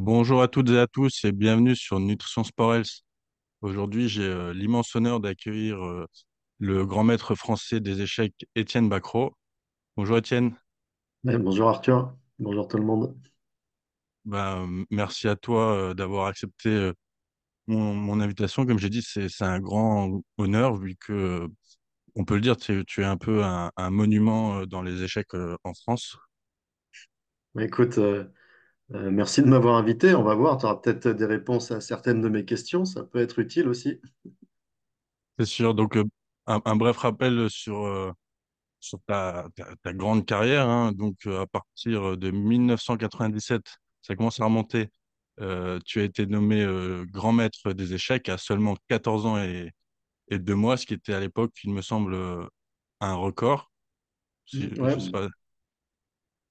Bonjour à toutes et à tous et bienvenue sur Nutrition Sport Health. Aujourd'hui, j'ai euh, l'immense honneur d'accueillir euh, le grand maître français des échecs, Étienne Bacrot. Bonjour Étienne. Bonjour Arthur, bonjour tout le monde. Ben, merci à toi euh, d'avoir accepté mon, mon invitation. Comme j'ai dit, c'est, un grand honneur vu que, on peut le dire, tu, es tu es un peu un, un monument dans les échecs en France. Bah, écoute, euh, euh, merci de m'avoir invité. On va voir, tu auras peut-être des réponses à certaines de mes questions, ça peut être utile aussi. C'est sûr. Donc, euh, un, un bref rappel sur, euh, sur ta, ta, ta grande carrière. hein. Donc, à partir de 1997, ça commence à remonter. Tu as été nommé grand maître des échecs à seulement 14 ans et, et 2 mois, ce qui était à l'époque, il me semble, un record. Si, Ouais, je sais pas.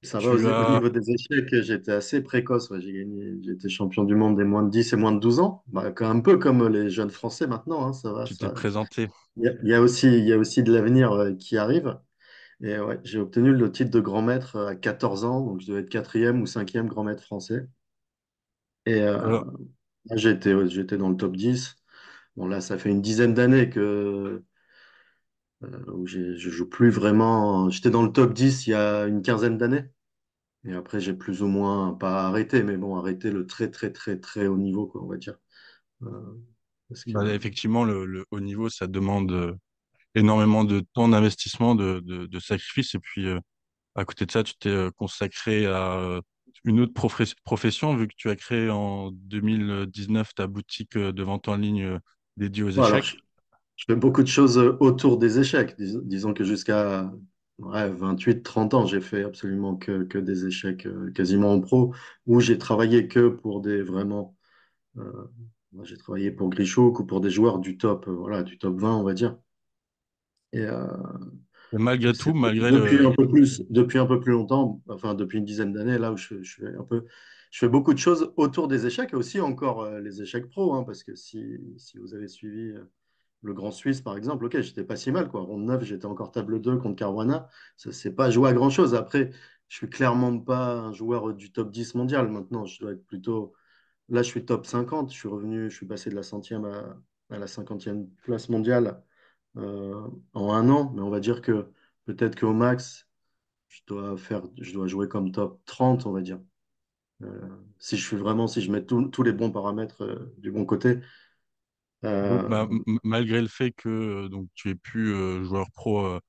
Ça va au, Tu au as, niveau des échecs, j'étais assez précoce. ouais. J'ai gagné, été champion du monde des moins de 10 et moins de 12 ans. Bah, un peu comme les jeunes Français maintenant, hein, ça va. tu t'es présenté. Il y a, il y a aussi, il y a aussi de l'avenir euh, qui arrive. Et ouais, j'ai obtenu le titre de grand maître à 14 ans, donc je devais être quatrième ou cinquième grand maître français. Et euh, j'étais, ouais, j'étais dans le top 10. Bon, là, ça fait une dizaine d'années que euh, où je joue plus vraiment. J'étais dans le top 10 il y a une quinzaine d'années. Et après, j'ai plus ou moins, pas arrêté, mais bon, arrêté le très, très, très, très haut niveau, quoi, on va dire. Euh, parce que, bah, effectivement, le, le haut niveau, ça demande euh, énormément de temps d'investissement, de, de, de sacrifice. Et puis, euh, À côté de ça, tu t'es consacré à une autre profes- profession, vu que tu as créé en 2019 ta boutique de vente en ligne dédiée aux bon, alors, je, échecs. je fais beaucoup de choses autour des échecs. Dis- disons que jusqu'à ouais, 28, 30 ans, j'ai fait absolument que, que des échecs euh, quasiment en pro, où j'ai travaillé que pour des vraiment. euh, j'ai travaillé pour Grishook ou pour des joueurs du top, euh, voilà, du top 20, on va dire. Et, Et malgré tout, malgré depuis le... un peu plus, depuis un peu plus longtemps, enfin depuis une dizaine d'années, là où je, je fais un peu, je fais beaucoup de choses autour des échecs et aussi encore les échecs pro, hein, parce que si, si vous avez suivi le Grand Suisse par exemple, ok, j'étais pas si mal quoi. Ronde 9, j'étais encore table 2 contre Caruana. Ça c'est pas joué à grand chose. Après, je suis clairement pas un joueur du top 10 mondial. Maintenant, je dois être plutôt. Là, je suis top 50. Je suis revenu, je suis passé de la centième à, à la cinquantième place mondiale euh, en un an, mais on va dire que peut-être qu'au max, je dois faire, je dois jouer comme top 30, on va dire. Euh, si je suis vraiment, si je mets tous tous les bons paramètres euh, du bon côté. Donc, Euh, bah, malgré le fait que euh, donc, tu es plus euh, joueur pro euh,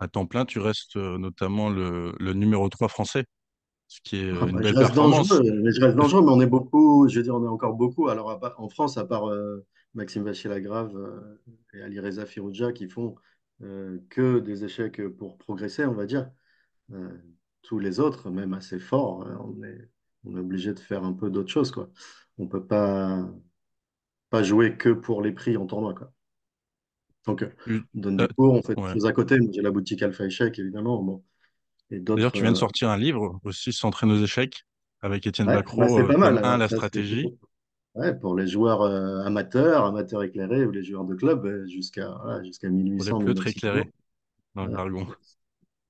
à temps plein, tu restes euh, notamment le, le numéro 3 français, ce qui est ah euh, une bah, belle je reste dangereux, performance. mais je reste dangereux, mais on est beaucoup, je veux dire, on est encore beaucoup. Alors à en France, à part euh, Maxime Vachier-Lagrave euh, et Alireza Firouzja qui font euh, que des échecs pour progresser, on va dire. Euh, tous les autres, même assez forts, hein, on est, on est obligé de faire un peu d'autres choses, quoi. On peut pas, pas jouer que pour les prix en tournoi, quoi. Donc, euh, on donne t'as- des cours, on fait des ouais. choses à côté. J'ai la boutique Alpha Échec, évidemment, bon, et D'ailleurs, tu viens de euh, sortir un livre aussi, S'entraîner aux échecs, avec Étienne Ouais, bah, c'est euh, pas mal. la ça, stratégie. pour, ouais, pour les joueurs euh, amateurs, amateurs éclairés ou les joueurs de club, euh, jusqu'à voilà, jusqu'à Pour les 1800, pleutres 1900 éclairés, euros. dans le Ouais, jargon.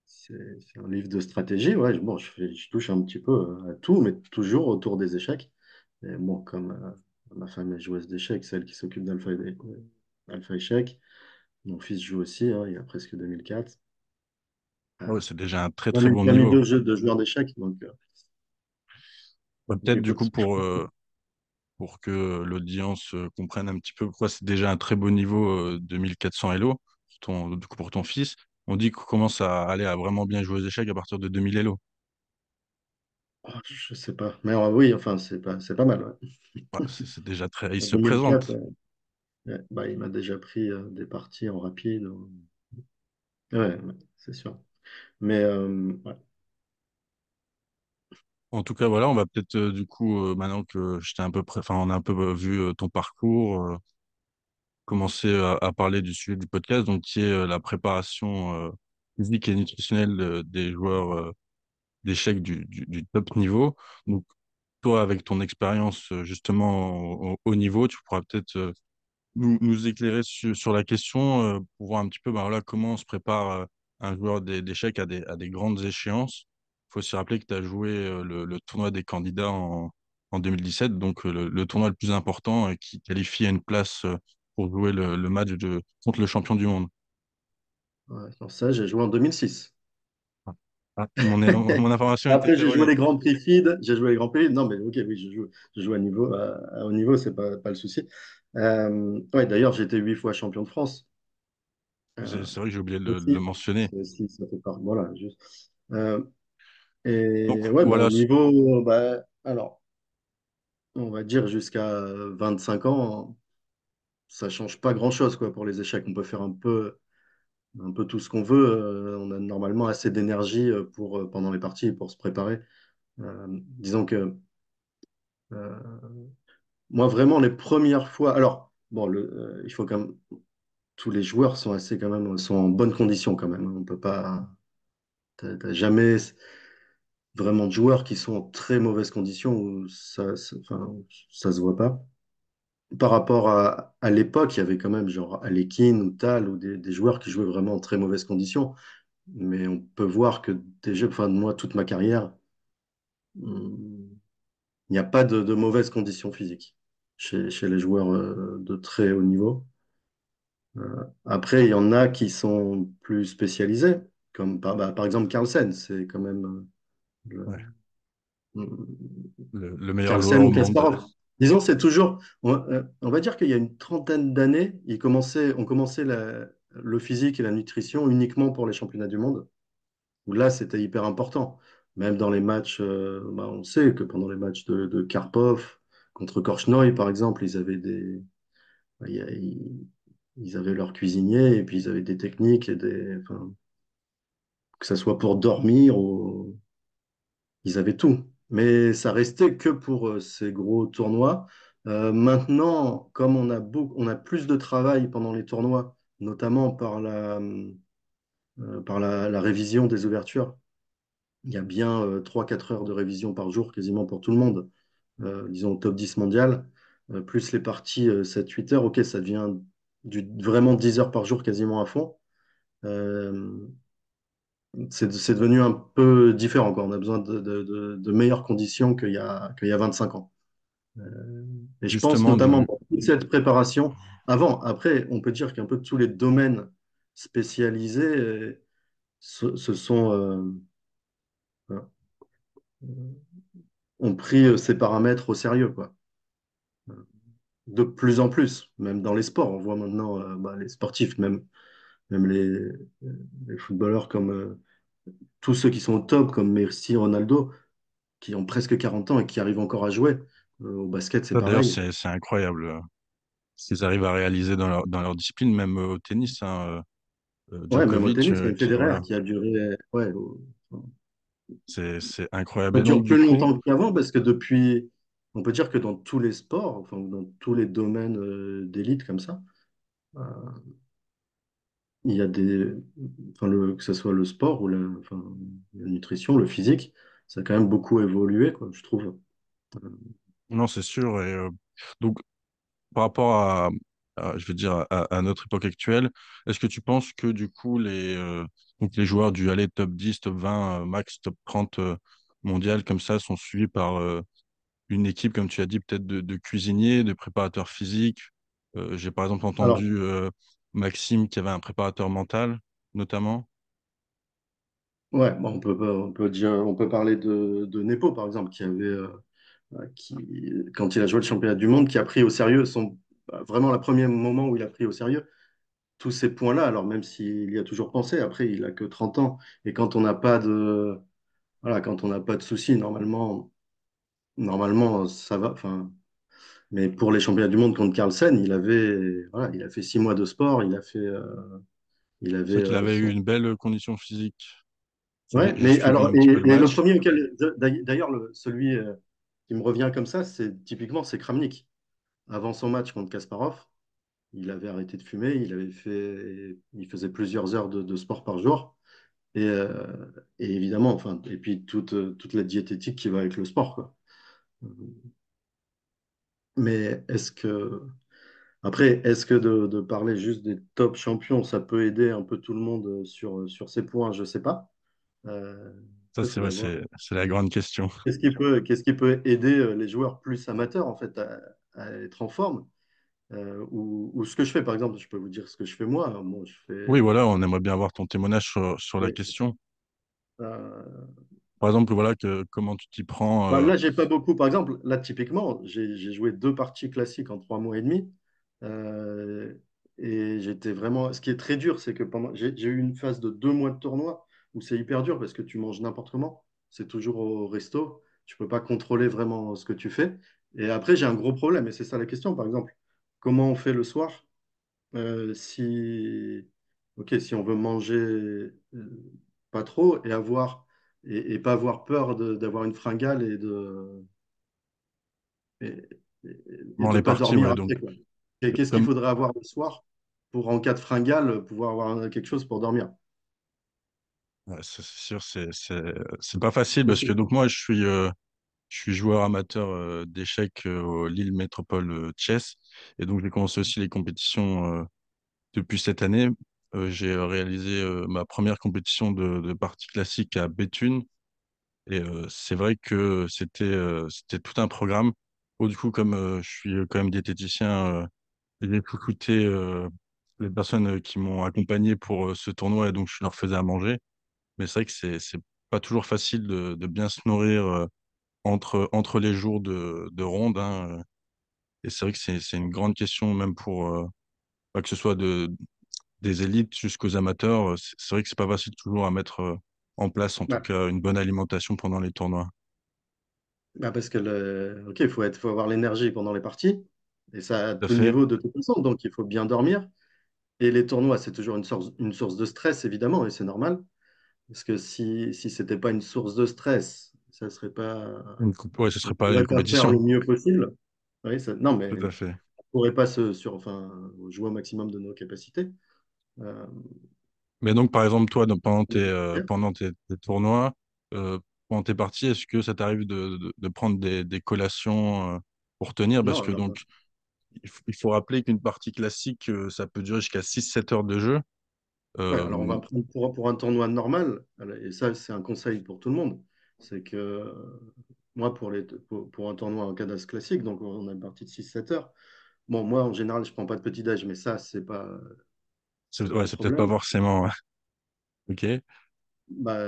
c'est un livre de stratégie. Ouais, bon, je fais, je touche un petit peu euh, à tout, mais toujours autour des échecs. Et bon, comme euh, ma femme est joueuse d'échecs, celle qui s'occupe d'Alpha Alpha Échec, mon fils joue aussi, hein, il a presque 2004. Euh, Ouais, c'est déjà un très il a très bon il a mis niveau. deux jeux de joueurs d'échecs, donc, euh, Ouais, Peut-être du coup pour, euh, pour que l'audience euh, comprenne un petit peu pourquoi c'est déjà un très beau niveau euh, 2400 Elo pour ton, du coup pour ton fils. On dit qu'on commence à aller à vraiment bien jouer aux échecs à partir de 2000 Elo. Oh, je sais pas. Mais euh, oui, enfin, c'est pas, c'est pas mal. ouais. C'est c'est déjà très... Il En se 2004, présente. euh, ouais, bah, il m'a déjà pris euh, des parties en rapide. en- Ouais, ouais, c'est sûr. Mais euh, ouais. En tout cas, voilà, on va peut-être euh, du coup, euh, maintenant que un peu, enfin, on a un peu euh, vu euh, ton parcours, euh, commencer à, à parler du sujet du podcast, donc qui est euh, la préparation euh, physique et nutritionnelle euh, des joueurs d'échecs du, du, top niveau. Donc, toi, avec ton expérience euh, justement au, au haut niveau, tu pourras peut-être euh, nous, nous éclairer sur, la question euh, pour voir un petit peu bah, voilà, comment on se prépare un joueur d'é- d'échecs à des, à des grandes échéances. Il faut aussi rappeler que tu as joué le, le tournoi des candidats en 2017, donc le, tournoi le plus important qui qualifie à une place pour jouer le, match de, contre le champion du monde. Alors ça, j'ai joué en 2006. Ah, mon, é- mon information Après, j'ai joué les Grands Prix FIDE, j'ai joué les Grands Prix. Non, mais ok, oui, je joue, je joue à niveau, à, à haut niveau, c'est pas, pas le souci. Euh, ouais, d'ailleurs, j'ai été huit fois champion de France. C'est Euh, c'est vrai que j'ai oublié de le, mentionner. aussi, ça fait part. Voilà, juste. Euh, Donc et ouais, bah, voilà, au niveau, bah, alors, on va dire jusqu'à 25 ans, ça change pas grand-chose, quoi, pour les échecs. On peut faire un peu, un peu tout ce qu'on veut. Euh, on a normalement assez d'énergie euh, pour, euh, pendant les parties pour se préparer. Disons que moi, vraiment, les premières fois. Alors, bon, il faut quand même. Tous les joueurs sont assez quand même sont en bonne condition quand même. hein. On peut pas. T'as jamais vraiment de joueurs qui sont en très mauvaise condition où ça, ça, enfin, ça se voit pas. Par rapport à, à l'époque, il y avait quand même genre Alekhine ou Tal ou des, des joueurs qui jouaient vraiment en très mauvaise condition. Mais on peut voir que déjà, enfin, moi, toute ma carrière, hum, il n'y a pas de, de mauvaises conditions physiques chez, chez les joueurs euh, de très haut niveau. Euh, après, il y en a qui sont plus spécialisés, comme par, bah, par exemple Carlsen, c'est quand même euh, ouais, le- le, le meilleur joueur Carlsen au monde. Disons, c'est toujours, on, euh, on va dire qu'il y a une trentaine d'années, ils commençaient, on commençait le physique et la nutrition uniquement pour les championnats du monde, où là, c'était hyper important. Même dans les matchs, euh, bah, on sait que pendant les matchs de, Karpov contre Korchnoi, par exemple, ils avaient des, a- ils, avaient leur cuisinier et puis ils avaient des techniques et des, que ce soit pour dormir ou ils avaient tout. Mais ça restait que pour euh, ces gros tournois. Euh, maintenant, comme on a beaucoup, on a plus de travail pendant les tournois, notamment par la, euh, par la, révision des ouvertures, il y a bien euh, 3-4 heures de révision par jour quasiment pour tout le monde. Disons top 10 mondial, plus les parties euh, 7-8 heures, ok, ça devient vraiment 10 heures par jour quasiment à fond. C'est devenu un peu différent, quoi. On a besoin de, de- de- de meilleures conditions qu'il y a, qu'il y a 25 ans. Euh, et je pense notamment pour toute cette préparation. Avant, après, on peut dire qu'un peu tous les domaines spécialisés euh, se, se sont, euh, euh, ont pris ces paramètres au sérieux, quoi. De plus en plus, même dans les sports. On voit maintenant bah, les sportifs, même, même les, les footballeurs comme euh, tous ceux qui sont au top, comme Messi, Ronaldo, qui ont presque 40 ans et qui arrivent encore à jouer. Euh, au basket, c'est d'ailleurs, pareil. c'est c'est incroyable euh, ce qu'ils arrivent à réaliser dans leur, dans leur discipline, même euh, au tennis. hein, euh, euh, Ouais, même au tennis, euh, même Federer qui a duré. Ouais, c'est incroyable. ça dure du plus coup, longtemps qu'avant parce que depuis, on peut dire que dans tous les sports, enfin, dans tous les domaines euh, d'élite comme ça, euh, il y a des. Enfin, le, que ce soit le sport ou la, enfin, la nutrition, le physique, ça a quand même beaucoup évolué, quoi, je trouve. Euh, non, c'est sûr. Et, euh, donc, par rapport à, à, je veux dire, à, à notre époque actuelle, est-ce que tu penses que du coup, les, euh, donc les joueurs du aller top 10, top 20, euh, max, top 30 euh, mondial, comme ça, sont suivis par euh, une équipe, comme tu as dit, peut-être de, de cuisiniers, de préparateurs physiques? Euh, j'ai par exemple Alors, entendu euh, Maxime qui avait un préparateur mental, notamment? ouais, on peut, parler de, de Nepo, par exemple, euh, euh, qui, quand il a joué le championnat du monde, qui a pris au sérieux son, bah, vraiment le premier moment où il a pris au sérieux tous ces points-là. Alors même s'il y a toujours pensé, après il a que 30 ans. Et quand on n'a pas de, voilà, quand on n'a pas de soucis, normalement, normalement ça va. Enfin, mais pour les championnats du monde contre Carlsen, il avait, voilà, il a fait six mois de sport, il a fait, euh, il avait qu'il euh, avait eu une belle condition physique. Ouais, mais alors, et, le et le match. premier auquel, d'ailleurs, le- celui euh, qui me revient comme ça, c'est typiquement, c'est Kramnik. Avant son match contre Kasparov, Il avait arrêté de fumer, il avait fait, il faisait plusieurs heures de, de sport par jour. Et, euh, et évidemment, enfin, et puis toute, toute la diététique qui va avec le sport, quoi. Mais est-ce que, après, est-ce que de, de parler juste des top champions, ça peut aider un peu tout le monde sur, sur ces points? Je sais pas. Euh, Ça, c'est ouais, la grande question. Qu'est-ce qui peut, qu'est-ce qui peut aider euh, les joueurs plus amateurs en fait à, à être en forme? Euh, ou, ou ce que je fais par exemple, je peux vous dire ce que je fais moi. Bon, je Oui, fais, voilà, on aimerait bien avoir ton témoignage sur, sur la oui, question. euh, Par exemple, voilà, que, comment tu t'y prends. Bah, euh, là, j'ai pas beaucoup. Par exemple, là, typiquement, j'ai joué deux parties classiques en trois mois et demi. Euh, et j'étais vraiment. Ce qui est très dur, c'est que pendant. J'ai j'ai eu une phase de deux mois de tournoi où c'est hyper dur parce que tu manges n'importe comment. C'est toujours au resto. Tu peux pas contrôler vraiment ce que tu fais. Et après, j'ai un gros problème. Et c'est ça la question, par exemple. Comment on fait le soir euh, si. Ok, si on veut manger euh, pas trop et avoir et, et pas avoir peur d'avoir une fringale et de et, et- de les pas parties, dormir ouais. Après qu'est-ce qu'il faudrait avoir le soir pour en cas de fringale pouvoir avoir quelque chose pour dormir? ouais, c'est sûr, c'est pas facile parce que donc moi, je suis euh, je suis joueur amateur euh, d'échecs euh, au Lille Métropole Chess et donc j'ai commencé aussi les compétitions depuis cette année. Euh, j'ai euh, réalisé euh, ma première compétition de, partie classique à Béthune et c'est vrai que c'était c'était tout un programme. Du coup, comme je suis quand même diététicien, j'ai écouté les personnes qui m'ont accompagné pour ce tournoi et donc je leur faisais à manger. Mais c'est vrai que c'est c'est pas toujours facile de, bien se nourrir entre entre les jours de de ronde. Hein, et c'est vrai que c'est c'est une grande question même pour que ce soit de des élites jusqu'aux amateurs. euh, C'est vrai que c'est pas facile toujours à mettre euh, en place, en tout cas, une bonne alimentation pendant les tournois. bah parce que le, ok, il faut être, faut avoir l'énergie pendant les parties et ça à Tout fait. niveau de toute façon. Donc il faut bien dormir. Et les tournois, c'est toujours une source, une source de stress évidemment et c'est normal parce que si si c'était pas une source de stress, ça serait pas, Une coupe, ouais, ce on serait pas une faire compétition. le mieux possible. Oui, ça- non, mais Tout à fait. pourrait pas se sur, enfin, jouer au maximum de nos capacités. Euh, Mais donc, par exemple, toi, donc, pendant tes, euh, pendant tes, tes tournois, euh, pendant tes parties, est-ce que ça t'arrive de, de, de prendre des, des collations pour tenir? Parce non, que donc, il faut, il faut rappeler qu'une partie classique, ça peut durer jusqu'à six sept heures de jeu. ouais, alors on va prendre pour, pour un tournoi normal, et ça c'est un conseil pour tout le monde, c'est que euh, moi pour, les, pour, pour un tournoi en cadas classique, donc on a une partie de six sept heures, bon moi en général je prends pas de petit-déj, mais ça c'est pas, c'est, ouais, peut-être pas forcément. Ok. Bah,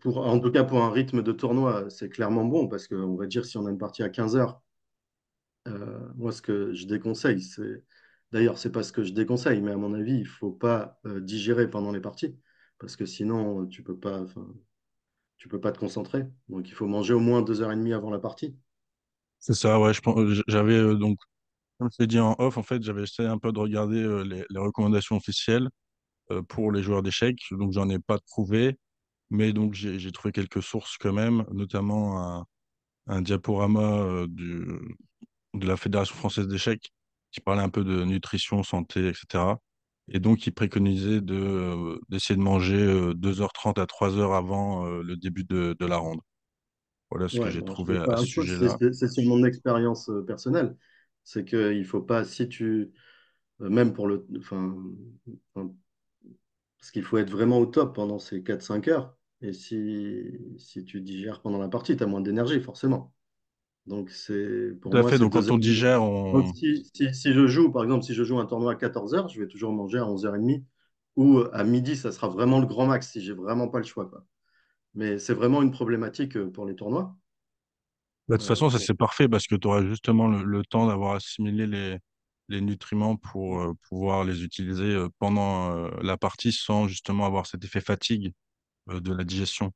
pour, en tout cas pour un rythme de tournoi, c'est clairement bon, parce qu'on va dire si on a une partie à 15 heures, Euh, moi, ce que je déconseille, c'est. D'ailleurs, c'est pas ce que je déconseille, mais à mon avis, il faut pas euh, digérer pendant les parties, parce que sinon, tu peux pas, tu peux pas te concentrer. Donc, il faut manger au moins deux heures et demie avant la partie. C'est ça, ouais. Je pense, j'avais euh, donc, comme je dit en off, en fait, j'avais essayé un peu de regarder euh, les, les recommandations officielles euh, pour les joueurs d'échecs. Donc, j'en ai pas trouvé. Mais donc, j'ai trouvé quelques sources quand même, notamment un, un diaporama euh, du, de la Fédération française d'échecs qui parlait un peu de nutrition, santé, etc. Et donc, il préconisait de, d'essayer de manger euh, 2h30 à 3 heures avant le début de, de la ronde. Voilà ce que j'ai trouvé à, ce sujet-là. c'est- mon expérience personnelle. C'est qu'il faut pas, si tu, euh, même pour le, enfin, parce qu'il faut être vraiment au top pendant ces quatre cinq heures. Et si, si tu digères pendant la partie, tu as moins d'énergie, forcément. Donc, c'est, pour Tout à moi, fait. Donc, quand on digère, Donc, si, si, si je joue, par exemple, si je joue un tournoi à 14 heures, je vais toujours manger à 11h30 ou euh, à midi, ça sera vraiment le grand max si j'ai vraiment pas le choix, quoi. Mais c'est vraiment une problématique euh, pour les tournois. Bah, de toute façon, ça c'est parfait parce que tu auras justement le, le temps d'avoir assimilé les, les nutriments pour euh, pouvoir les utiliser euh, pendant euh, la partie sans justement avoir cet effet fatigue de la digestion.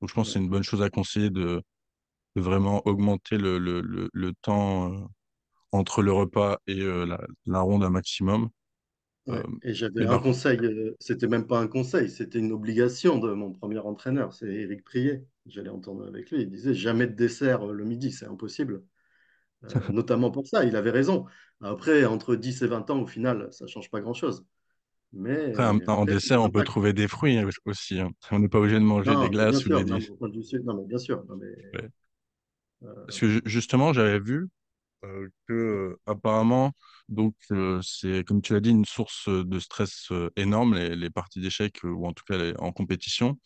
Donc, je pense que c'est une bonne chose à conseiller de, de vraiment augmenter le, le, le, le temps entre le repas et la, la ronde un maximum. Euh. Et j'avais un conseil, euh, c'était même pas un conseil, c'était une obligation de mon premier entraîneur, c'est Éric Prier. J'allais en tournoi avec lui, il disait jamais de dessert euh, le midi, c'est impossible. Euh, notamment pour ça, il avait raison. Après, entre 10 et 20 ans, au final, ça change pas grand-chose. en Mais après, dessert, on peut trouver des fruits hein, aussi. hein. On n'est pas obligé de manger des Non, glaces ou des... non, non, mais bien sûr, non, mais, Ouais. Parce que ju- justement, j'avais vu que apparemment, donc euh, c'est comme tu l'as dit une source euh, de stress euh, énorme les, parties d'échecs ou en tout cas en compétition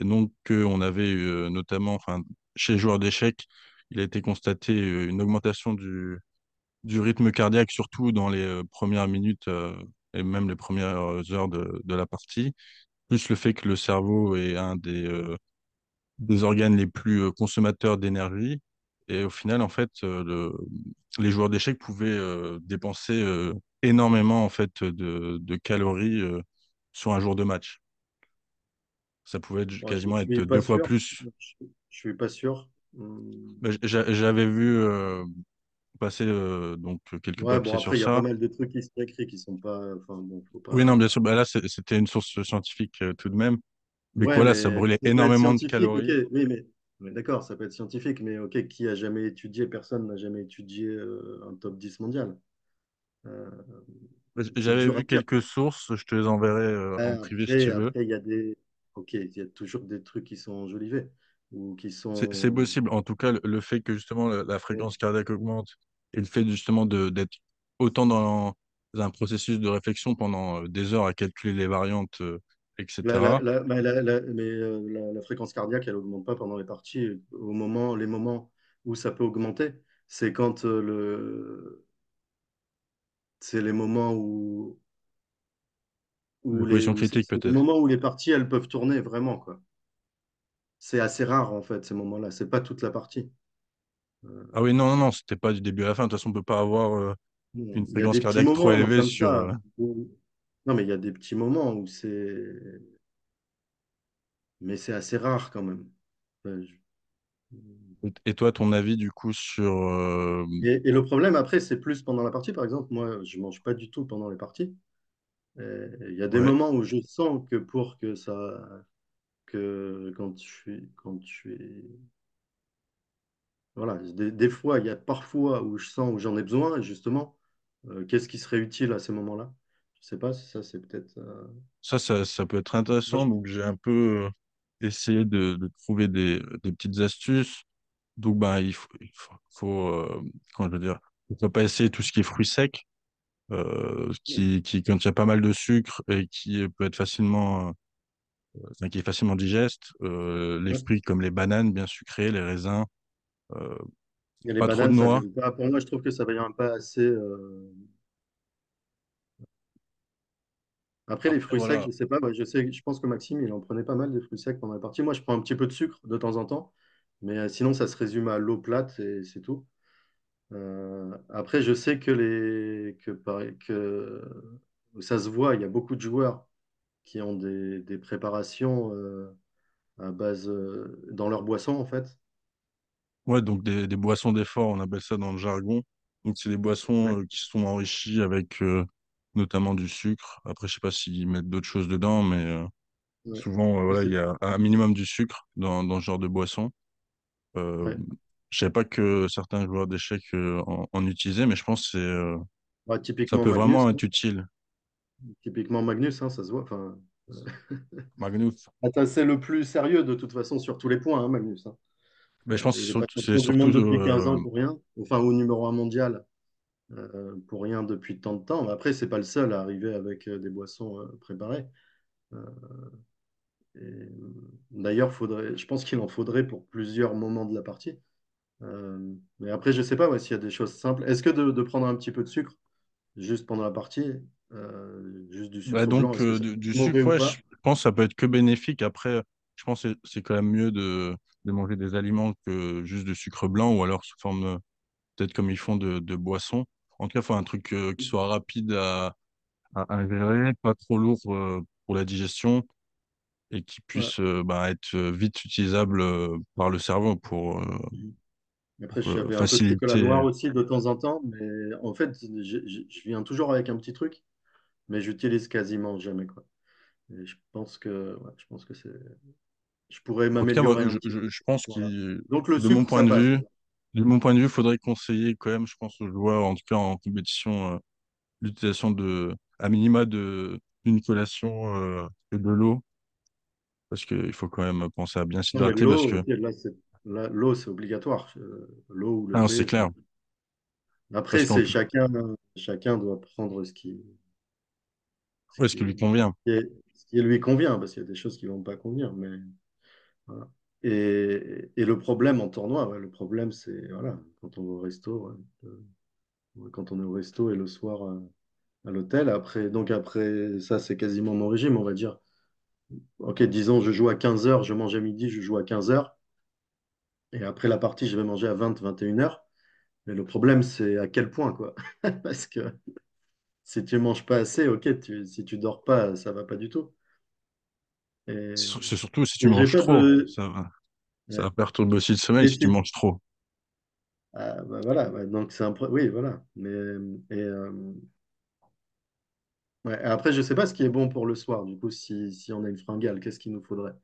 Et donc, on avait notamment, enfin, chez les joueurs d'échecs, il a été constaté une augmentation du, du rythme cardiaque, surtout dans les premières minutes et même les premières heures de, de la partie, plus le fait que le cerveau est un des, des organes les plus consommateurs d'énergie. Et au final, en fait, le, les joueurs d'échecs pouvaient euh, dépenser euh, énormément en fait de, de calories euh, sur un jour de match. Ça pouvait être, quasiment être deux fois plus. Je, je suis pas sûr. Bah, j'a- J'avais vu passer donc quelques Ouais, bon, papiers sur après, il y a pas ça. mal de trucs qui sont écrits qui sont pas. Enfin, bon, faut Oui, non, bien sûr. Bah, là, c'était une source scientifique tout de même. Mais Ouais, voilà, ça mais brûlait ça énormément de calories. Oui, mais d'accord, ça peut être scientifique, mais ok, qui a jamais étudié, personne n'a jamais étudié euh, un top 10 mondial. Euh, J'avais vu quelques sources, je te les enverrai euh, en privé si tu veux. il y a des. Ok, il y a toujours des trucs qui sont enjolivés ou qui C'est c'est sont. possible. En tout cas, le, le fait que justement la, la Ouais, fréquence cardiaque augmente et le fait justement d'être autant dans un processus de réflexion pendant des heures à calculer les variantes, etc. la- mais la, la- mais, euh, la- fréquence cardiaque, elle augmente pas pendant les parties. Au moment, les moments où ça peut augmenter, c'est quand euh, le, c'est les moments où, les, critique peut-être. moments où les parties, elles peuvent tourner vraiment, quoi. C'est assez rare, en fait, ces moments-là. C'est pas toute la partie. Euh, Ah oui, non, non, non, c'était pas du début à la fin. De toute façon, on peut pas avoir euh, une fréquence cardiaque trop moments élevée sur. ça. où- Non, mais il y a des petits moments où c'est, mais c'est assez rare quand même. Je- Et toi, ton avis du coup sur. euh, Et, et le problème après, c'est plus pendant la partie. Par exemple, moi, je mange pas du tout pendant les parties. Et Il y a des Ouais, moments où je sens que pour que ça, que quand je suis, quand je suis, voilà, des, des fois, il y a parfois où je sens où j'en ai besoin. Et justement, euh, qu'est-ce qui serait utile à ces moments-là? Je sais pas si ça, c'est peut-être. euh, ça, ça, ça peut être intéressant. Donc, j'ai un peu euh, essayé de, de trouver des, des petites astuces. Donc, ben, il faut, il faut, faut, euh, comment je veux dire, il faut pas essayer tout ce qui est fruits secs, euh, qui, qui contient pas mal de sucre et qui peut être facilement, enfin, qui est facilement digeste. Les fruits comme les bananes bien sucrées, les raisins, Et les pas trop de bananes, ça noix. pas. Pour moi, je trouve que ça vient pas assez. euh, Après, les fruits secs, je sais pas. moi, je sais, je pense que Maxime, il en prenait pas mal des fruits secs pendant la partie. Moi, je prends un petit peu de sucre de temps en temps, mais euh, sinon, ça se résume à l'eau plate et c'est tout. Euh, après, je sais que les que, pareil- que ça se voit. Il y a beaucoup de joueurs qui ont des, des préparations euh, à base dans leur boisson en fait. Ouais, donc des, des boissons d'effort, on appelle ça dans le jargon. Donc c'est des boissons qui sont enrichies avec notamment du sucre. Après, je sais pas s'ils mettent d'autres choses dedans, mais euh, ouais. souvent, euh, voilà, il y a un minimum du sucre dans, dans ce genre de boisson. Euh, ouais. je savais pas que certains joueurs d'échecs euh, en, en utilisaient, mais je pense que c'est, Ouais, ça peut Magnus, vraiment hein. être utile. Typiquement Magnus, hein, ça se voit. Enfin, Magnus. attends, c'est le plus sérieux de toute façon sur tous les points, hein, Magnus. hein. Mais je pense que c'est surtout, monde surtout, depuis 15 euh, ans pour rien. Enfin, au numéro un mondial euh, pour rien depuis tant de temps. Après, c'est pas le seul à arriver avec euh, des boissons euh, préparées. Euh, et, D'ailleurs, faudrait, je pense qu'il en faudrait pour plusieurs moments de la partie. Mais après, je sais pas ouais, s'il y a des choses simples. Est-ce que de, de prendre un petit peu de sucre juste pendant la partie, juste du Bah sucre blanc, donc c'est du, sucre, ouais, je pense que ça peut être que bénéfique. Après, je pense que c'est quand même mieux de, de manger des aliments que juste du sucre blanc ou alors sous forme, peut-être comme ils font de, de boisson. En tout cas, il faut un truc euh, qui soit rapide à, à ingérer, pas trop lourd euh, pour la digestion et qui puisse euh, bah, être vite utilisable euh, par le cerveau pour, euh, Mhm. Après, euh, j'avais un peu de chocolat faciliter. noir aussi de temps en temps, mais en fait, je, je- je viens toujours avec un petit truc, mais j'utilise quasiment jamais, quoi. Et je pense que, ouais, je pense que c'est, je pourrais m'améliorer je, je, je pense Voilà. qu'il, Donc le de mon point de passe. vue, de mon point de vue, il faudrait conseiller quand même, je pense, aux joueurs, en tout cas en compétition, euh, l'utilisation de, à minima de, d'une collation euh, et de l'eau, parce qu'il faut quand même penser à bien s'hydrater, l'eau, que, c'est, là, l'eau, c'est obligatoire. Euh, L'eau ou le ah, c'est clair, Après, c'est chacun, chacun doit prendre ce qui, ce ouais, ce qui lui convient. ce qui est- ce qui lui convient, parce qu'il y a des choses qui ne vont pas convenir. Mais Voilà. Et, le problème en tournoi, le problème, c'est voilà, quand on va au resto, euh, quand on est au resto et le soir euh, à l'hôtel. Après, donc après, ça, c'est quasiment mon régime, on va dire. Ok, disons, je joue à 15 heures, je mange à midi, je joue à 15 heures. Et après la partie, je vais manger à 20, 21 heures. Mais le problème, c'est à quel point, quoi? Parce que si tu manges pas assez, ok, tu, si tu dors pas, ça va pas du tout. Et, C'est surtout si tu manges trop. de. Ça va, ça ouais. va perturber aussi le sommeil si tu manges trop. ah, bah voilà, ouais, donc c'est un pro- Oui, voilà. Mais et, euh, ouais. Et Après, je sais pas ce qui est bon pour le soir. Du coup, si, si on a une fringale, qu'est-ce qu'il nous faudrait?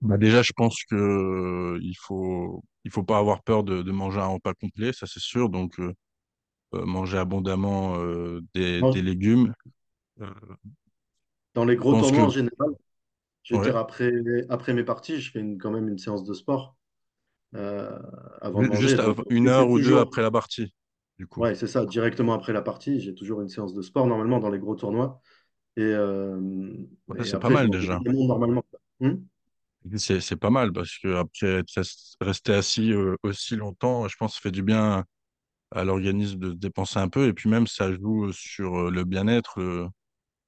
Bah déjà, je pense que euh, il faut il faut pas avoir peur de, de manger un repas complet, ça c'est sûr. Donc euh, euh, manger abondamment euh, des, légumes. Dans les gros tournois, en général, je veux ouais, dire, après, après mes parties, je fais une- quand même une séance de sport euh, avant de manger. juste Donc, une heure ou deux après la partie, du coup. ouais, c'est ça, directement après la partie, j'ai toujours une séance de sport, normalement, dans les gros tournois. Et, euh, Ouais, et c'est pas mal déjà. normalement. Hmm? C'est c'est pas mal parce que après rester assis euh, aussi longtemps, je pense que ça fait du bien à l'organisme de se dépenser un peu et puis même ça joue sur le bien-être le-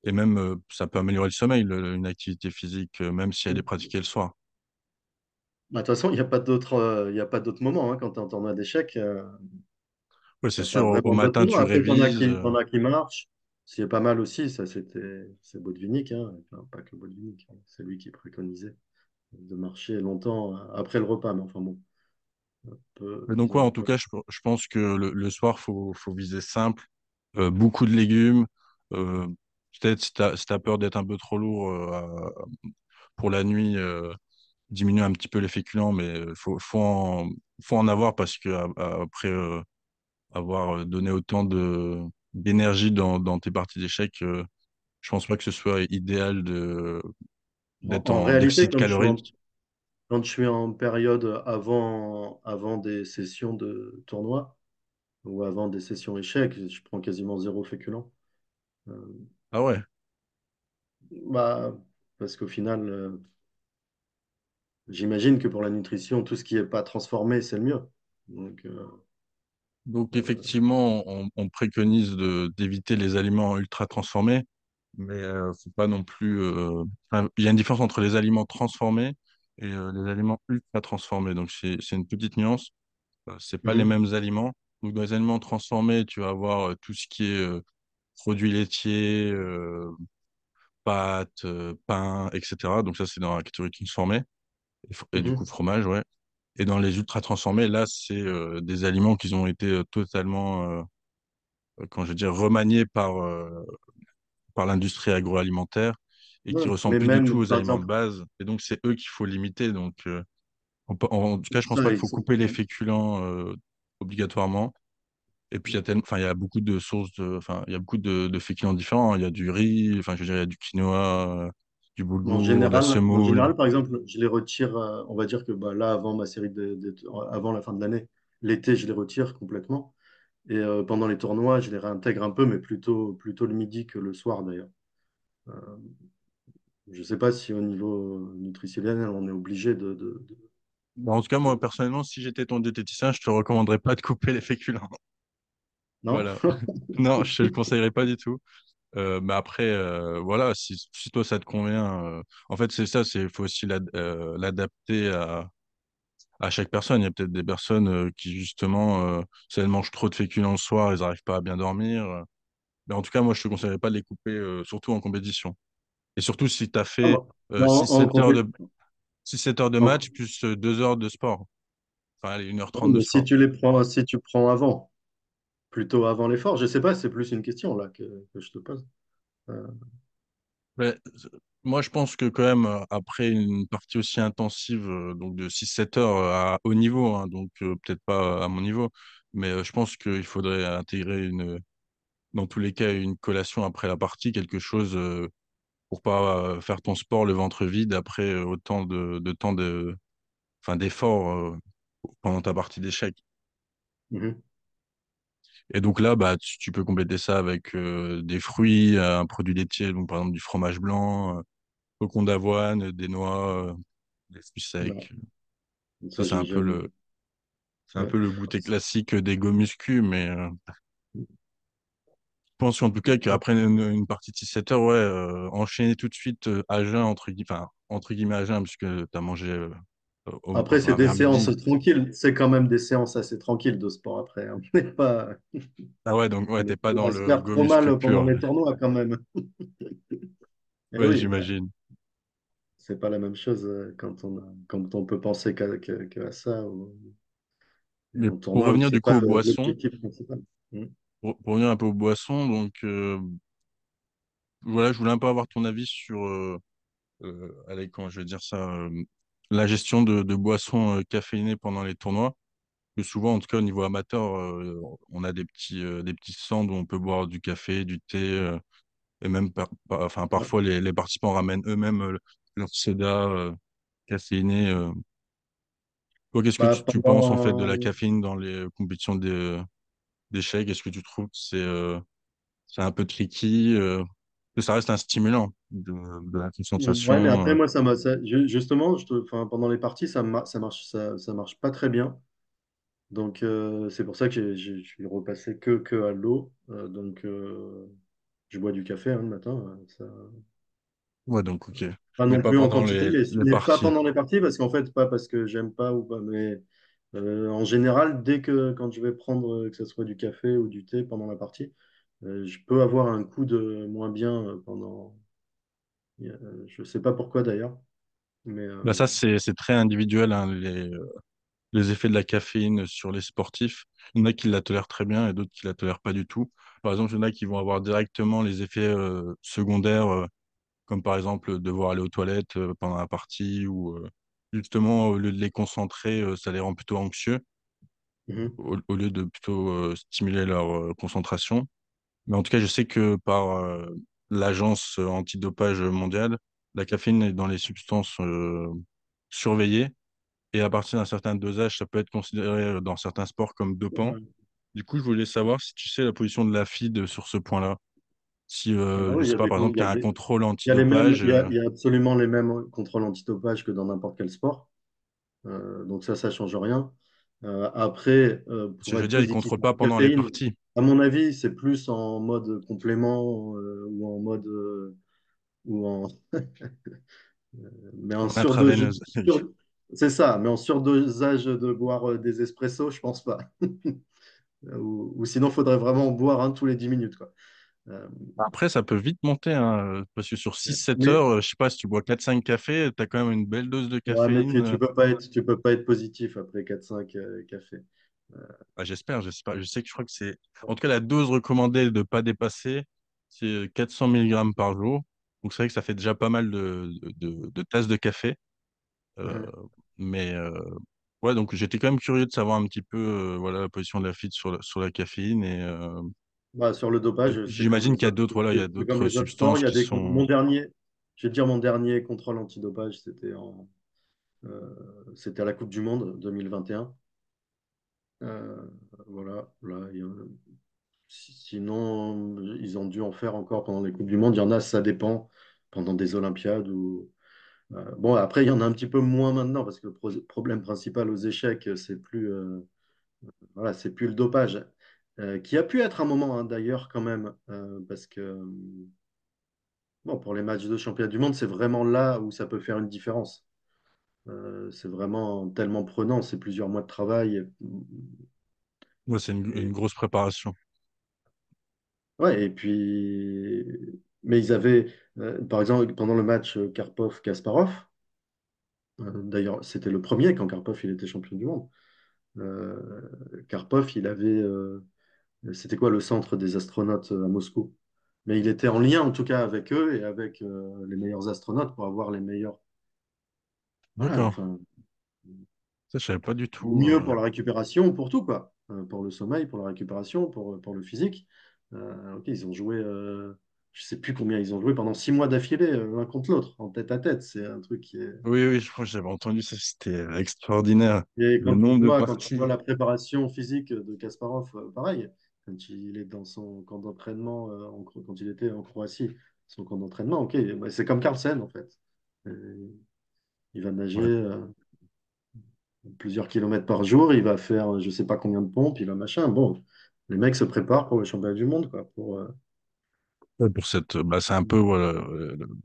et même ça peut améliorer le sommeil, le- une activité physique, euh, même si elle est pratiquée le soir. Bah, De toute façon, il n'y a pas d'autre euh, il y a pas d'autre moment hein, quand tu es en tournoi d'échecs. euh, Il c'est n'y a pas sûr, au, au vraiment d'autre matin tu Après, t'en as révises. qui, euh, t'en as qui marchent. Ce qui est pas mal aussi, ça, c'était, c'est Botvinnik, hein. Enfin, pas que Botvinnik, hein. C'est lui qui préconisait de marcher longtemps euh, après le repas. Mais enfin bon, un peu, Mais donc ouais, disons en tout cas, je, je pense que le, le soir, faut, faut viser simple, euh, beaucoup de légumes. Peut-être si t'as, si t'as peur d'être un peu trop lourd euh, pour la nuit, euh, diminuer un petit peu les féculents, mais euh, faut, faut en, faut en avoir parce que après euh, avoir euh, donné autant d'énergie dans, dans tes parties d'échecs, euh, je pense pas que ce soit idéal d'être en en réalité, quand je suis en, calorique. quand je suis en période avant, avant des sessions de tournoi ou avant des sessions échecs, je prends quasiment zéro féculent. Euh, Ah ouais. bah, parce qu'au final, euh, j'imagine que pour la nutrition, tout ce qui n'est pas transformé, c'est le mieux. Donc, euh, Donc euh, effectivement, on, on préconise de d'éviter les aliments ultra transformés, mais euh, faut pas non plus. euh, enfin, il y a une différence entre les aliments transformés et euh, les aliments ultra transformés. Donc c'est c'est une petite nuance. Euh, c'est pas les mhm, mêmes aliments. Donc dans les aliments transformés, tu vas avoir euh, tout ce qui est produits laitiers, euh, pâtes, euh, pain, etc. Donc ça c'est dans la catégorie transformée et, du coup mhm. fromage, ouais. Et dans les ultra transformés, là c'est euh, des aliments qui ont été totalement quand je veux dire remaniés par, par l'industrie agroalimentaire et qui ressemblent plus du tout aux aliments de base. Et donc, c'est eux qu'il faut limiter. Donc, euh, en, en tout cas, je pense pas qu'il faut couper les féculents euh, obligatoirement. Et puis, il y a tellement, enfin, il y a beaucoup de sources de, enfin, il y a beaucoup de, de féculents différents. Il y a du riz, enfin, je veux dire, il y a du quinoa, euh, du en boulgour, de la général, en semoule. général, par exemple, je les retire, euh, on va dire que bah, là, avant ma série de, de- avant la fin de l'année, l'été, je les retire complètement. Et euh, pendant les tournois, je les réintègre un peu, mais plutôt, plutôt le midi que le soir d'ailleurs. Euh, je ne sais pas si au niveau nutritionnel, on est obligé de, de- de- Bon, en tout cas, moi, de- personnellement, si j'étais ton diététicien, je te recommanderais pas de couper les féculents. Non? Voilà. Non, je te le conseillerais pas du tout. Euh, mais après, euh, voilà, si, si toi ça te convient, euh, en fait c'est ça, c'est faut aussi l'ad- l'adapter à, à chaque personne. Il y a peut-être des personnes qui justement, si elles mangent trop de féculents le soir, elles n'arrivent pas à bien dormir. Mais en tout cas, moi je te conseillerais pas de les couper, surtout en compétition. Et surtout si tu as Ah fait bon. euh, En, en 6-7 heures compé- de six sept heures de match plus euh, 2 heures de sport. Enfin, allez, une heure ouais, trente de mais si sport. tu les prends, si tu prends avant, plutôt avant l'effort, je ne sais pas, c'est plus une question là que, que je te pose. Euh, Mais, euh, moi, je pense que quand même, euh, après une partie aussi intensive, donc de six sept heures à haut niveau, hein, donc euh, peut-être pas à mon niveau, mais je pense qu'il faudrait intégrer une, dans tous les cas une collation après la partie, quelque chose euh, pour pas faire ton sport le ventre vide après autant de, de temps de, enfin, d'efforts pendant ta partie d'échecs. mhm. Et donc là, bah, tu, tu peux compléter ça avec euh, des fruits, un produit laitier, donc par exemple du fromage blanc. euh, flocons d'avoine, des noix, euh, des fruits secs. Ça, ça, c'est un peu le, c'est un peu le goûter classique des go muscu, mais euh, je pense en tout cas qu'après une, une partie de 17 heures, ouais, euh, enchaîner tout de suite euh, à jeun, entre guillemets, enfin, entre guillemets à jeun, puisque tu as mangé euh, au- Après, c'est des séances midi. tranquilles. C'est quand même des séances assez tranquilles de sport après. hein. Pas, Ah ouais, donc ouais, t'es pas dans le trop mal pendant les tournois quand même. Eh Ouais, oui, j'imagine. c'est pas la même chose euh, quand on, a- quand on peut penser qu'à ça ou- Mais pour revenir du coup aux le- boissons, l'objectif principal. Mm. pour, pour revenir un peu aux boissons, donc euh, voilà, je voulais un peu avoir ton avis sur, euh, allez, comment je vais dire ça, la gestion de, de boissons euh, caféinées pendant les tournois. Que souvent, en tout cas au niveau amateur, euh, on a des petits, euh, des petits stands où on peut boire du café, du thé, euh, et même, par, par- enfin, parfois les, les participants ramènent eux-mêmes euh, leur soda euh, caféiné. euh. Toi, qu'est-ce que Bah, tu, tu penses en fait de la caféine dans les compétitions des- d'échecs? Est-ce que tu trouves que c'est euh, c'est un peu tricky? Que ça reste un stimulant de, de la ouais, mais concentration. après, euh. moi, ça m'a, justement, je pendant les parties, ça, ma- ça marche, ça, ça marche pas très bien. Donc, euh, c'est pour ça que je suis repassé que, que à l'eau. Euh, donc, euh, je bois du café hein, le matin. euh, ça- Ouais, donc ok. Pas Mais non pas plus en quantité, les, mais, les pas pendant les parties, parce qu'en fait, pas parce que j'aime pas ou pas, mais en général, dès que quand je vais prendre, que ce soit du café ou du thé pendant la partie, je peux avoir un coup de moins bien euh, pendant. euh, je sais pas pourquoi d'ailleurs, mais euh, Bah ça, c'est très individuel, hein, les, les effets de la caféine sur les sportifs. Il y en a qui la tolèrent très bien et d'autres qui la tolèrent pas du tout. Par exemple, il y en a qui vont avoir directement les effets euh, secondaires, euh, comme par exemple devoir aller aux toilettes euh, pendant la partie ou euh, justement, au lieu de les concentrer, euh, ça les rend plutôt anxieux mhm. au, au lieu de plutôt euh, stimuler leur euh, concentration. Mais en tout cas, je sais que par euh, l'agence antidopage mondiale, la caféine est dans les substances euh, surveillées et à partir d'un certain dosage, ça peut être considéré euh, dans certains sports comme dopant. Du coup, je voulais savoir si tu sais la position de la FIDE sur ce point-là. Si, Ah euh, je oui, il y sais pas, par exemple, il y a un des- contrôle il y a les mêmes, antidopage. il y a, il y a absolument les mêmes contrôles antidopage que dans n'importe quel sport. Donc ça, ça change rien. Après, pour je veux dire, ils positif contrôlent en pas pendant les parties. À mon avis, c'est plus en mode complément euh, ou en mode euh, ou en mais en surdosage. intraveineuse. sur- C'est ça, mais en surdosage de boire euh, des espressos, je pense pas. Ou, ou sinon, il faudrait vraiment en boire un tous les 10 minutes, quoi. Euh, Après, ça peut vite monter, hein, parce que sur six sept mais heures, euh, je sais pas, si tu bois quatre cinq cafés, tu as quand même une belle dose de Ouais, mais caféine. tu, euh. tu peux pas être, tu peux pas être positif après quatre cinq euh, cafés. Euh, Ah, j'espère, j'espère. Je sais que je crois que c'est... En tout cas, la dose recommandée de ne pas dépasser, c'est 400 milligrammes par jour. Donc, c'est vrai que ça fait déjà pas mal de, de, de tasses de café. Euh, mais euh, ouais, donc j'étais quand même curieux de savoir un petit peu euh, voilà, la position de la FIT sur la, sur la caféine. Et euh, Bah, sur le dopage, j'imagine qu'il y a autres, d'autres voilà, il y a d'autres substances Il y a qui des, con- mon dernier, je vais te dire mon dernier contrôle antidopage, c'était en, euh, c'était à la Coupe du Monde 2021. Euh, voilà, sinon, ils ont dû en faire encore pendant les Coupes du Monde. Il y en a, ça dépend, pendant des Olympiades ou euh, bon. Après, il y en a un petit peu moins maintenant parce que le pro- problème principal aux échecs, c'est plus euh, plus le dopage, qui a pu être un moment hein, d'ailleurs quand même, parce que bon, pour les matchs de championnat du monde, c'est vraiment là où ça peut faire une différence. Euh, c'est vraiment tellement prenant, c'est plusieurs mois de travail. Ouais, c'est une, grosse préparation. ouais, et puis, mais ils avaient, euh, par exemple, pendant le match Karpov-Kasparov, euh, d'ailleurs, c'était le premier quand Karpov il était champion du monde. Karpov, il avait, c'était quoi le centre des astronautes à Moscou? Mais il était en lien en tout cas avec eux et avec les meilleurs astronautes pour avoir les meilleurs. D'accord. Ça, je savais pas du tout. mieux euh. pour la récupération, pour tout quoi. Euh, pour le sommeil, pour la récupération, pour, pour le physique. Euh, ok, ils ont joué, euh, je sais plus combien ils ont joué pendant six mois d'affilée, euh, l'un contre l'autre, en tête à tête. C'est un truc qui est. Oui, oui, je crois que j'avais entendu ça. C'était euh, extraordinaire. Et Le quand tu nombre de vois, quand tu vois la préparation physique de Kasparov, euh, pareil, quand il est dans son camp d'entraînement, euh, quand il était en Croatie, son camp d'entraînement, ok, c'est comme Carlsen en fait. Et il va nager Ouais. euh, plusieurs kilomètres par jour, il va faire je sais pas combien de pompes, il va machin. Bon, les mecs se préparent pour le championnat du monde, quoi. Pour, euh, Pour cette, bah, c'est un peu voilà,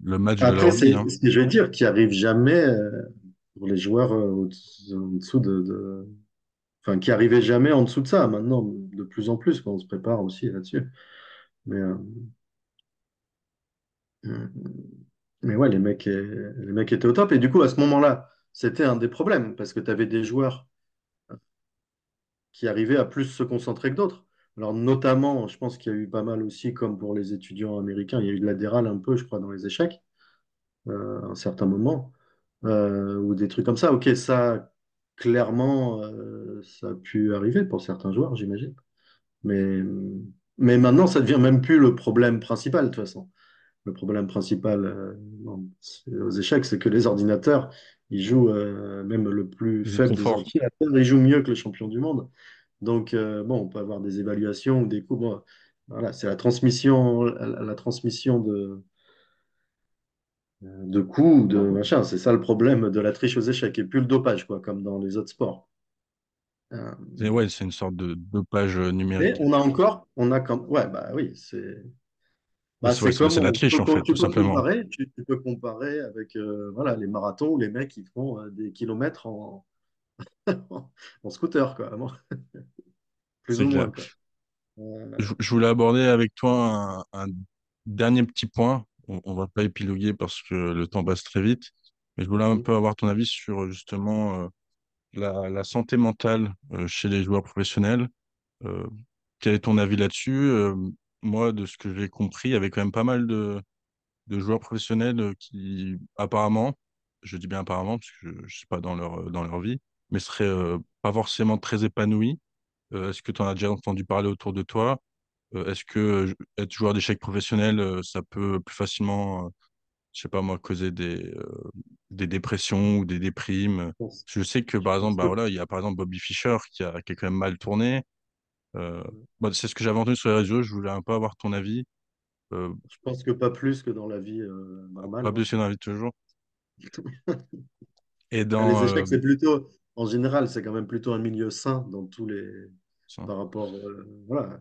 le, match de Après, leur vie, hein. c'est ce que je veux dire, qui arrive jamais euh, pour les joueurs euh, en dessous de, de- Enfin, qui arrivaient jamais en dessous de ça. Maintenant, de plus en plus, on se prépare aussi là-dessus. Mais, euh, euh, mais ouais, les mecs, euh, les mecs étaient au top. Et du coup, à ce moment-là, c'était un des problèmes, parce que tu avais des joueurs qui arrivaient à plus se concentrer que d'autres. Alors, notamment, je pense qu'il y a eu pas mal aussi, comme pour les étudiants américains, il y a eu de la un peu, je crois, dans les échecs, euh, à un certain moment. euh, ou des trucs comme ça. Ok, ça, clairement, euh, ça a pu arriver pour certains joueurs, j'imagine. Mais, mais maintenant, ça devient même plus le problème principal, de toute façon. Le problème principal euh, non, aux échecs, c'est que les ordinateurs, ils jouent, euh, même le plus Ils faible des ordinateurs, ils jouent mieux que le champion du monde. Donc, euh, bon, on peut avoir des évaluations ou des coups. Bon, voilà, c'est la transmission, la, la transmission de, de coups, de machin. C'est ça le problème de la triche aux échecs, et plus le dopage, quoi, comme dans les autres sports. Et ouais, c'est une sorte de dopage mais numérique. on a encore, on a quand, ouais, bah oui, c'est, bah c'est comme la triche, en fait, tu tout peux simplement. comparer, tu, tu peux comparer avec, euh, voilà, les marathons où les mecs ils font euh, des kilomètres en, en scooter, quoi, vraiment, plus ou moins, quoi. Euh, Je, je voulais aborder avec toi un, un dernier petit point. On, on va pas épiloguer parce que le temps passe très vite. Mais je voulais un peu avoir ton avis sur justement la, la santé mentale chez les joueurs professionnels. Quel est ton avis là-dessus? Euh, moi, de ce que j'ai compris, il y avait quand même pas mal de, de joueurs professionnels euh, qui, apparemment, je dis bien apparemment, parce que je ne suis pas dans leur, dans leur vie, mais seraient euh, pas forcément très épanouis. Euh, est-ce que tu en as déjà entendu parler autour de toi? Euh, est-ce que euh, être joueur d'échecs professionnel, euh, ça peut plus facilement, euh, je sais pas moi, causer des, euh, des dépressions ou des déprimes? je sais que, par exemple, bah voilà, il y a par exemple Bobby Fischer qui a, qui a quand même mal tourné. Euh, bah, c'est ce que j'avais entendu sur les réseaux. Je voulais un peu avoir ton avis. Euh, je pense que pas plus que dans la vie euh, normale. pas hein. plus que dans la vie de tous les jours. Et dans, Les échecs, c'est plutôt, en général, c'est quand même plutôt un milieu sain dans tous les, par rapport, voilà,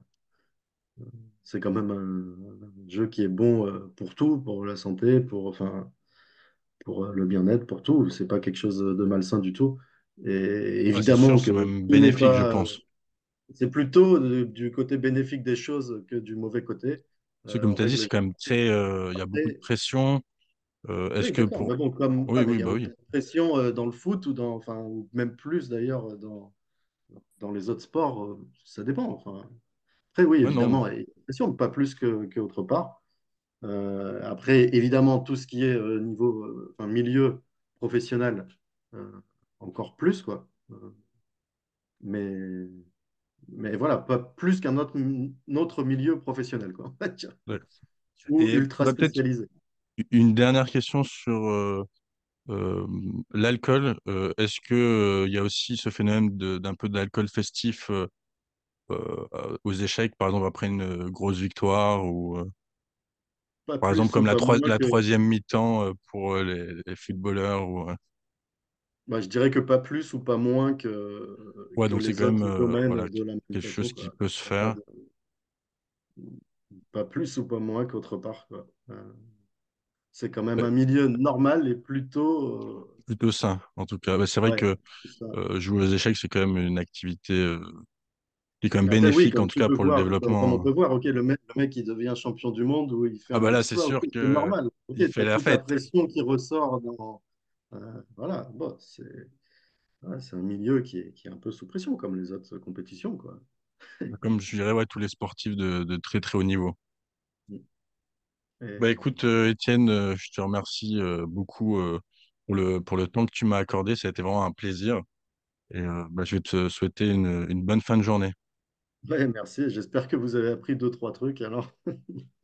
c'est quand même un, un jeu qui est bon pour tout, pour la santé, pour, enfin, pour le bien-être, pour tout. C'est pas quelque chose de malsain du tout. Et ouais, sûr, évidemment que c'est même bénéfique, je pense. C'est plutôt de- du côté bénéfique des choses que du mauvais côté. Euh, comme en tu as dit, c'est quand même très, euh, il y a beaucoup de pression. Euh, oui, est-ce que pour, bon, comme oui, oui, il y a bah oui, de pression euh, dans le foot ou dans, enfin, ou même plus d'ailleurs euh, dans, dans les autres sports, euh, ça dépend. Enfin, après, oui, évidemment, il y a une pression, pas plus que, qu'autre part. Euh, après, évidemment, tout ce qui est euh, niveau, euh, enfin, milieu professionnel, euh, encore plus, quoi. Euh, mais, mais voilà, pas plus qu'un autre, milieu professionnel, quoi, ouais. ou Et ultra spécialisé. une dernière question sur euh, euh, l'alcool. Euh, est-ce que euh, il y a aussi ce phénomène d'un peu d'alcool festif aux échecs, par exemple après une grosse victoire ou par exemple plus comme la, troi- troisième mi-temps pour les, les footballeurs ou bah, je dirais que pas plus ou pas moins que, ouais que donc c'est quand même euh, voilà quelque chose qui peut se faire pas plus ou pas moins qu'autre part, quoi. Euh, c'est quand même Ouais, un milieu normal et plutôt. plutôt sain en tout cas. Bah, c'est euh, vrai ouais, que euh, jouer aux échecs c'est quand même une activité euh, qui est quand même oui, bénéfique en tout cas pour le comme, comme on développement. peut voir, ok, le mec, le mec, il devient champion du monde ou il fait Ah bah là c'est sûr c'est que normal. Il fait la toute la fête. pression qui ressort dans. Euh, voilà, bon, c'est ouais, un milieu qui est, qui est un peu sous pression, comme les autres compétitions, quoi. Comme je dirais, ouais, tous les sportifs de, de très très haut niveau. Bah Et, écoute, euh, Étienne, euh, je te remercie beaucoup pour le, pour le temps que tu m'as accordé. Ça a été vraiment un plaisir. Et euh, bah, je vais te souhaiter une, une bonne fin de journée. ouais, merci. J'espère que vous avez appris deux, trois trucs alors.